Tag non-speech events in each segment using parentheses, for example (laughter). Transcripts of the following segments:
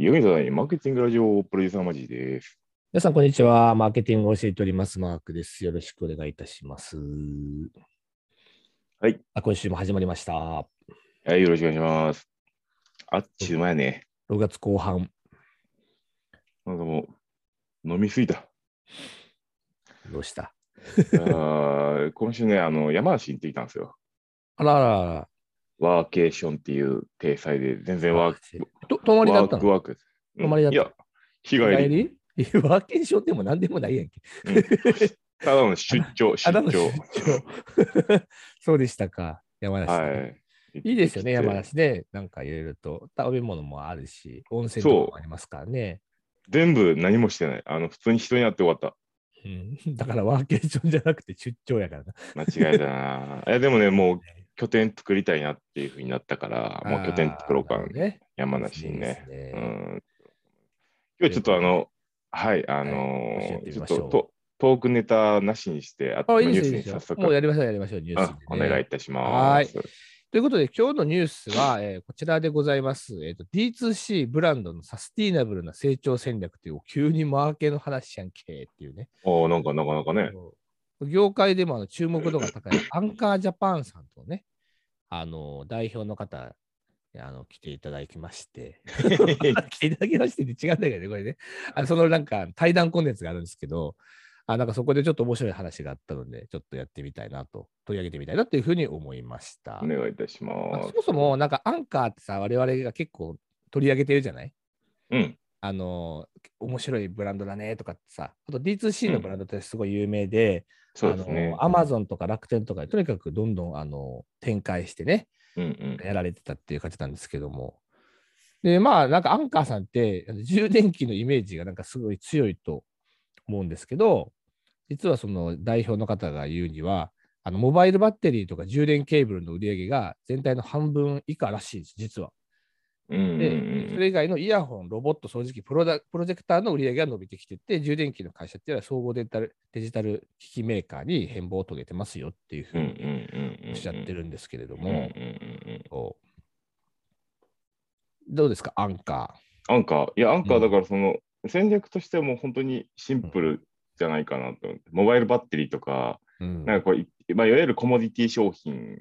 マーケティングラジオプロデューサーマジです。皆さん、こんにちは。マーケティングを教えております。マークです。よろしくお願いいたします。はい。あ今週も始まりました。はい、よろしくお願いします。あっちゅう前ね、6月後半。なんかもう、飲みすぎた。どうした？あー今週ね、あの、山梨に行ってきたんですよ。あらあらあらワーケーションっていう体裁で、全然ワーク、と泊まりだったの？クワーク泊まりだったいや、日帰り。帰り？ワーケーションでも何でもないやんけ。うん (laughs) ただの出張、出張。出 (laughs) 張そうでしたか。山梨、はい。いいですよね、山梨ね。なんかいろいろと食べ物もあるし、温泉とかもありますからね。全部何もしてない。あの、普通に人に会って終わった。うん、(laughs) だからワーケーションじゃなくて出張やからな。間違えたな。いや、でもね、もう拠点作りたいなっていうふうになったから、もう拠点作ろうかね。山梨にね。ねうん今日ちょっとあの、はい、あの教えてーちょっととトークネタなしにして、あとあ、ニュース。に早速、もうやりましょう、やりましょう、ニュースね。お願いいたします。ということで、今日のニュースは、えーこちらでございます、えーと。D2C ブランドのサスティナブルな成長戦略という、急にマーケの話やんけっていうね。おーなんかなかなかね。業界でもあの注目度が高いアンカージャパンさんとね、あの代表の方、あの来ていただきまして、(laughs) 来ていただきましてって違うんだけどね、これね。あのそのなんか対談コンテンツがあるんですけど、あなんかそこでちょっと面白い話があったので、ちょっとやってみたいなと、取り上げてみたいなというふうに思いました。お願いいたしあます。そもそも、なんかアンカーってさ、我々が結構取り上げてるじゃない？うん、あの、面白いブランドだねとかってさ、あと D2C のブランドってすごい有名で、そうですね。アマゾンとか楽天とかでとにかくどんどんあの展開してね、うんうんやられてたっていう感じなんですけども。で、まあ、なんかアンカーさんって充電器のイメージがなんかすごい強いと思うんですけど、実はその代表の方が言うには、あのモバイルバッテリーとか充電ケーブルの売り上げが全体の半分以下らしいです、実は。で、うんそれ以外のイヤホン、ロボット、掃除機、プロダプロジェクターの売り上げが伸びてきてて、充電器の会社っていうのは総合デジタルデジタル機器メーカーに変貌を遂げてますよっていうふうにうんおっしゃってるんですけれども、どうですか、アンカアンカー、いや、アンカーだからその、戦略としてはもう本当にシンプルじゃないかなと。思って、モバイルバッテリーとか、ー。うん。なんかこうい、まあ、いわゆるコモディティ商品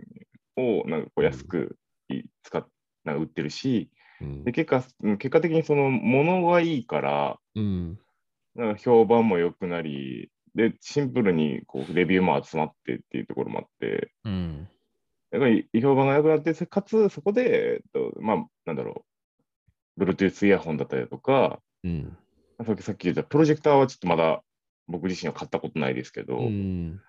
をなんかこう安くい使っなんか売ってるし、うんで結果うん結果的にその物がいいから、うん。なんか評判も良くなり、で、シンプルにこうレビューも集まってっていうところもあって、うん。やっぱり評判が良くなって、かつそこで、えっと、まあ、なんだろう、Bluetooth イヤホンだったりとか、うん。さっきさっき言ったプロジェクターはちょっとまだ僕自身は買ったことないですけど、うん。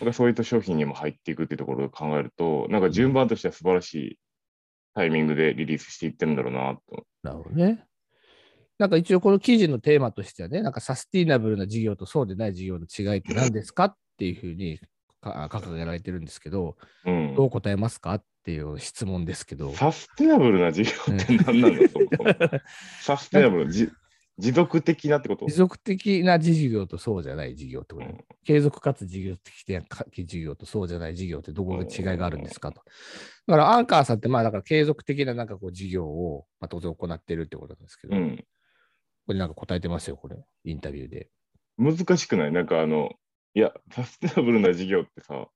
なんかそういった商品にも入っていくっていうところを考えると、なんか順番としては素晴らしいタイミングでリリースしていってるんだろうなと。なるほどね。なんか一応この記事のテーマとしてはね、なんかサスティナブルな事業とそうでない事業の違いって何ですかっていうふうにか (laughs) 掲げられてるんですけど、うんどう答えますかっていう質問ですけど。サステナブルな事業って何なんだ、(laughs) そもそもサステナブル、じ持続的なってこと？持続的な事業とそうじゃない事業ってこと、うん継続かつ事業的なか事業とそうじゃない事業ってどこが違いがあるんですかと。だからアンカーさんってまあだから継続的ななんかこう事業をまあ当然行ってるってことなんですけど、うん。これなんか答えてますよ、これ、インタビューで。難しくない？なんかあの、いや、サステナブルな事業ってさ、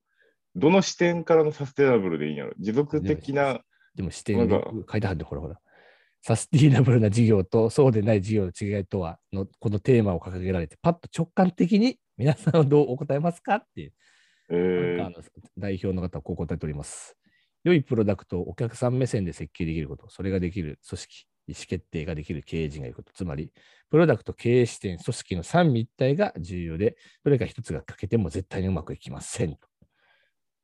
どの視点からのサステナブルでいいんやろ？持続的な、でも視点でなんか書いてあるんで、ほらほら。サスティナブルな事業とそうでない事業の違いとはの、このテーマを掲げられて、パッと直感的に皆さんはどうお答えますか？っていう、えーアンカーの代表の方はこう答えております。良いプロダクトをお客さん目線で設計できること、それができる組織、意思決定ができる経営陣がいること、つまり、プロダクト、経営視点、組織の三位一体が重要で、どれか一つが欠けても絶対にうまくいきませんと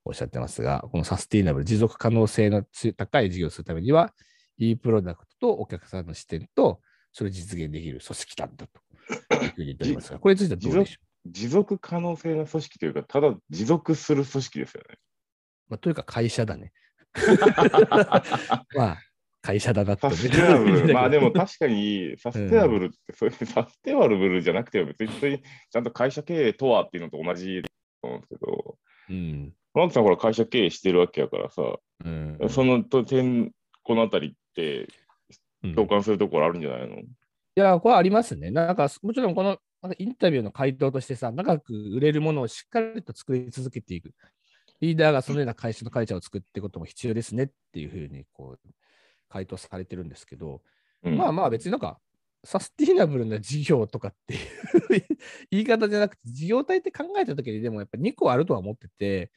おっしゃってますが、このサスティナブル、持続可能性のつ高い事業をするためには、いいプロダクトとお客さんの視点と、それを実現できる組織なんだというふうに言っておりますが、これについてはどうでしょ持続可能性の組織というか、ただ持続する組織ですよね。う、まあ、というか会社だね。(laughs) まあ、会社だなとサステナブル。(laughs) まあでも確かに、サステナブルって、そういうサステナブルじゃなくても別にちゃんと会社経営とはっていうのと同じだと思うんですけど、うん。マークさんほら会社経営してるわけやからさ、うん。そのと点、このあたりって、うん共感するところあるんじゃないの？いや、これありますね。なんか、もちろんこのインタビューの回答としてさ、長く売れるものをしっかりと作り続けていく。リーダーがそのような会社のカルチャーを作っていくことも必要ですねっていうふうにこう回答されてるんですけど、うんまあまあ別になんか、サスティナブルな事業とかっていう (laughs) 言い方じゃなくて、事業体って考えたときにでもやっぱ2個あるとは思ってて、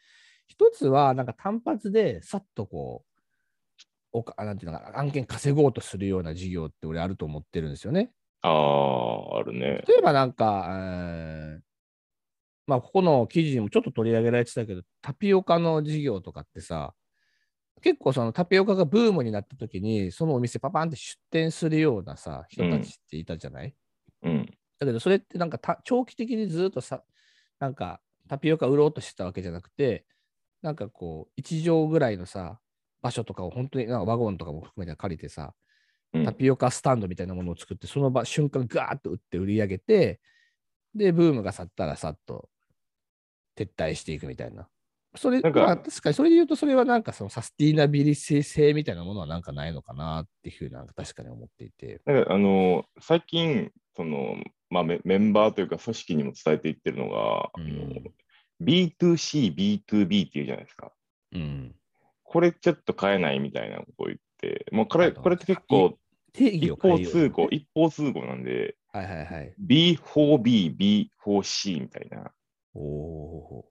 一つはなんか単発でさっとこう、おかなんていうのかな、案件稼ごうとするような事業って俺あると思ってるんですよね。ああ、あるね。例えばなんか、えーまあここの記事にもちょっと取り上げられてたけど、タピオカの事業とかってさ、結構そのタピオカがブームになった時に、そのお店パパンって出店するようなさ、人たちっていたじゃない、うん。だけどそれってなんかた長期的にずっとさ、なんかタピオカ売ろうとしてたわけじゃなくて、なんかこう、1畳ぐらいのさ、場所とかを本当になんかワゴンとかも含めて借りてさ、うん。タピオカスタンドみたいなものを作って、その場瞬間ガーッと売って売り上げて、で、ブームが去ったらさっと撤退していくみたいな。それ、なんかまあ、確かにそれで言うと、それはなんかそのサスティナビリティ性みたいなものはなんかないのかなっていうふうになんか確かに思っていて。なんかあの最近その、まあ、メメンバーというか組織にも伝えていってるのが、うんあの B2C、B2B っていうじゃないですか。うん。これちょっと変えないみたいなことを言って、もうこあのれこれって結構定義一方通行、一方通行なんで、はいはいはい。B4B、B4C みたいなお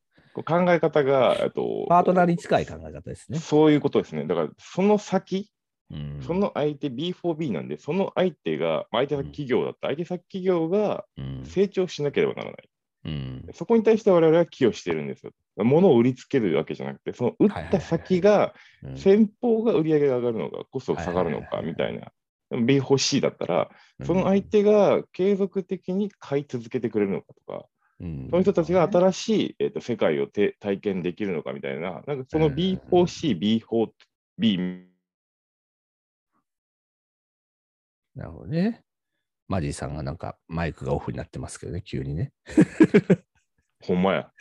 考え方が、えっとパートナーに近い考え方ですね。そういうことですね。だからその先、うん。その相手 B4B なんで、その相手が、まあ相手先企業だった、相手先企業がうん。成長しなければならない。うん。そこに対して我々は寄与してるんですよ。物を売りつけるわけじゃなくて、その売った先が、うん。先方が売り上げが上がるのか、コストが下がるのかみたいな。でも B4C だったら、その相手が継続的に買い続けてくれるのかとか、うんその人たちが新しい、えー、と世界をて体験できるのかみたいな、なんかその B4C、B4B、なるほどね。マジーさんがなんかマイクがオフになってますけどね、急にね。(laughs) ほんまや。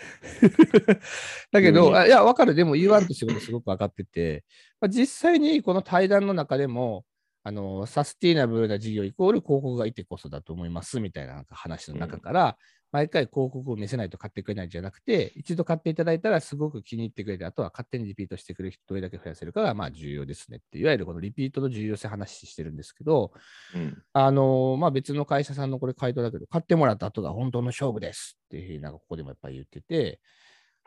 (laughs) だけど、いや、わかる。でも言わんとしてることすごく分かってて、まあ、実際にこの対談の中でも、あのサスティナブルな事業イコール広告がいてこそだと思いますみたいな話の中から、毎回広告を見せないと買ってくれないんじゃなくて、一度買っていただいたらすごく気に入ってくれて、あとは勝手にリピートしてくれる人どれだけ増やせるかがまあ重要ですねって、いわゆるこのリピートの重要性話してるんですけど、うん。あのまあ、別の会社さんのこれ回答だけど、買ってもらった後が本当の勝負ですっていうふうになんかここでもやっぱり言ってて、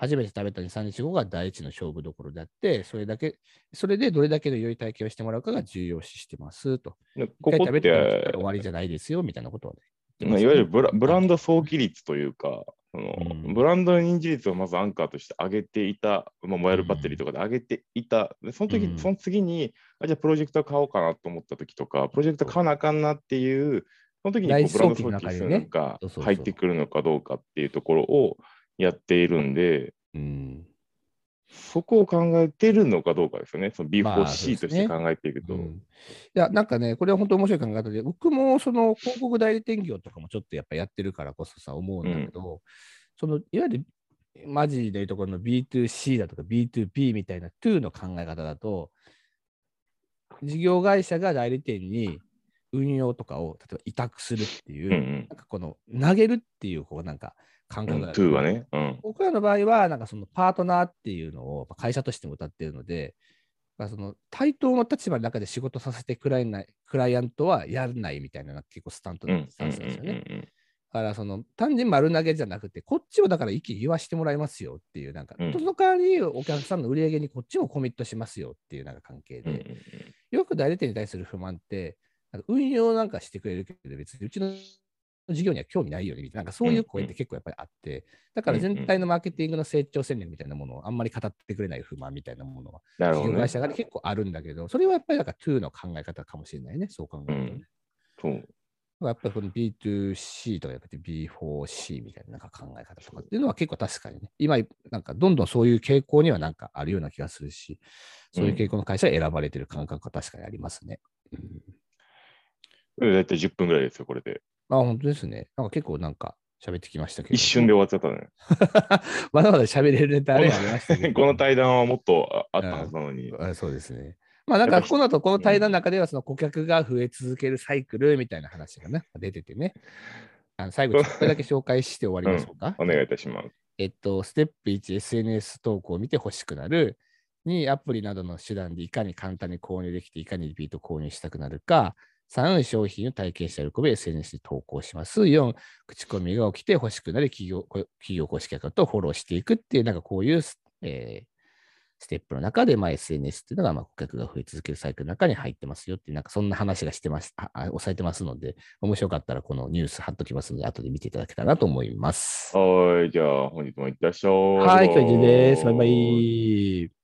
初めて食べた2、3日後が第一の勝負どころであって、それだけ、それでどれだけの良い体験をしてもらうかが重要視してますと。でこ一回食べてて終わりじゃないですよみたいなことをね、まあいわゆるブラブランド早期率というか、そのうん。ブランドの認知率をまずアンカーとして上げていた、まあ、モバイルバッテリーとかで上げていた、でその時、うん。その次にあ、じゃあプロジェクター買おうかなと思った時とか、プロジェクター買わなあかんなっていう、その時にこうブランド早期の早期数中にねが入ってくるのかどうかっていうところをやっているんで、うんそこを考えてるのかどうかですよね、そのまあ B4C として考えていくと。うん。いや、なんかね、これは本当面白い考え方で、僕もその広告代理店業とかもちょっとやっぱやってるからこそさ、思うんだけど、そのいわゆるマジでいうところの B2C だとか B2B みたいな2の考え方だと、事業会社が代理店に運用とかを例えば委託するっていう、うんうん。なんかこの投げるっていうこうなんか感うん、覚が、2はね。うん。僕らの場合は、なんかそのパートナーっていうのをまあ会社としても歌っているので、まあその対等の立場の中で仕事させてくらいないクライアントはやらないみたいな結構スタントうんうんスタンスなんですよね。だからその単純に丸投げじゃなくて、こっちをだから意見言わしてもらいますよっていう、なんか、うんその代わりお客さんの売り上げにこっちもコミットしますよっていうなんか関係で、よく代理店に対する不満って、運用なんかしてくれるけど、別にうちの事業には興味ないよねみたいな、なんかそういう声って結構やっぱりあって、だから全体のマーケティングの成長戦略みたいなものをあんまり語ってくれない不満みたいなものは、事業会。社が結構あるんだけど、それはやっぱりなんか2の考え方かもしれないね、そう考えるとね。そうやっぱりこの B2C とかやっぱり B4C みたいななんか考え方とかっていうのは結構確かにね、今なんかどんどんそういう傾向にはなんかあるような気がするし、そういう傾向の会社が選ばれてる感覚は確かにありますね。うん、これ大体10分ぐらいですよ、これで。あ、本当ですね。なんか結構なんか喋ってきましたけど。一瞬で終わっちゃったね。(laughs) まだまだ喋れるネタありましたけど。(laughs) この対談はもっとああったはずなのに。あそうですね。まあなんかこの後この対談の中ではその顧客が増え続けるサイクルみたいな話がね、出ててね。あの最後ちょっとだけ紹介して終わりましょうか。(laughs) お願いいたします。えっと、ステップ1、SNS 投稿を見て欲しくなる。2、アプリなどの手段でいかに簡単に購入できて、いかにリピート購入したくなるか。3、商品を体験した喜び、SNS に投稿します。4、口コミが起きて欲しくなる企業こ企業公式アカウントをフォローしていくっていう、なんかこういう、えーステップの中で、まあ、SNS っていうのが、まあ、顧客が増え続けるサイクルの中に入ってますよっていう、なんかそんな話がしてます、ああ押さえてますので、面白かったらこのニュース貼っときますので、後で見ていただけたらなと思います。はい、じゃあ本日もいってらっしゃい。はい、今日は以上です。バイバイ。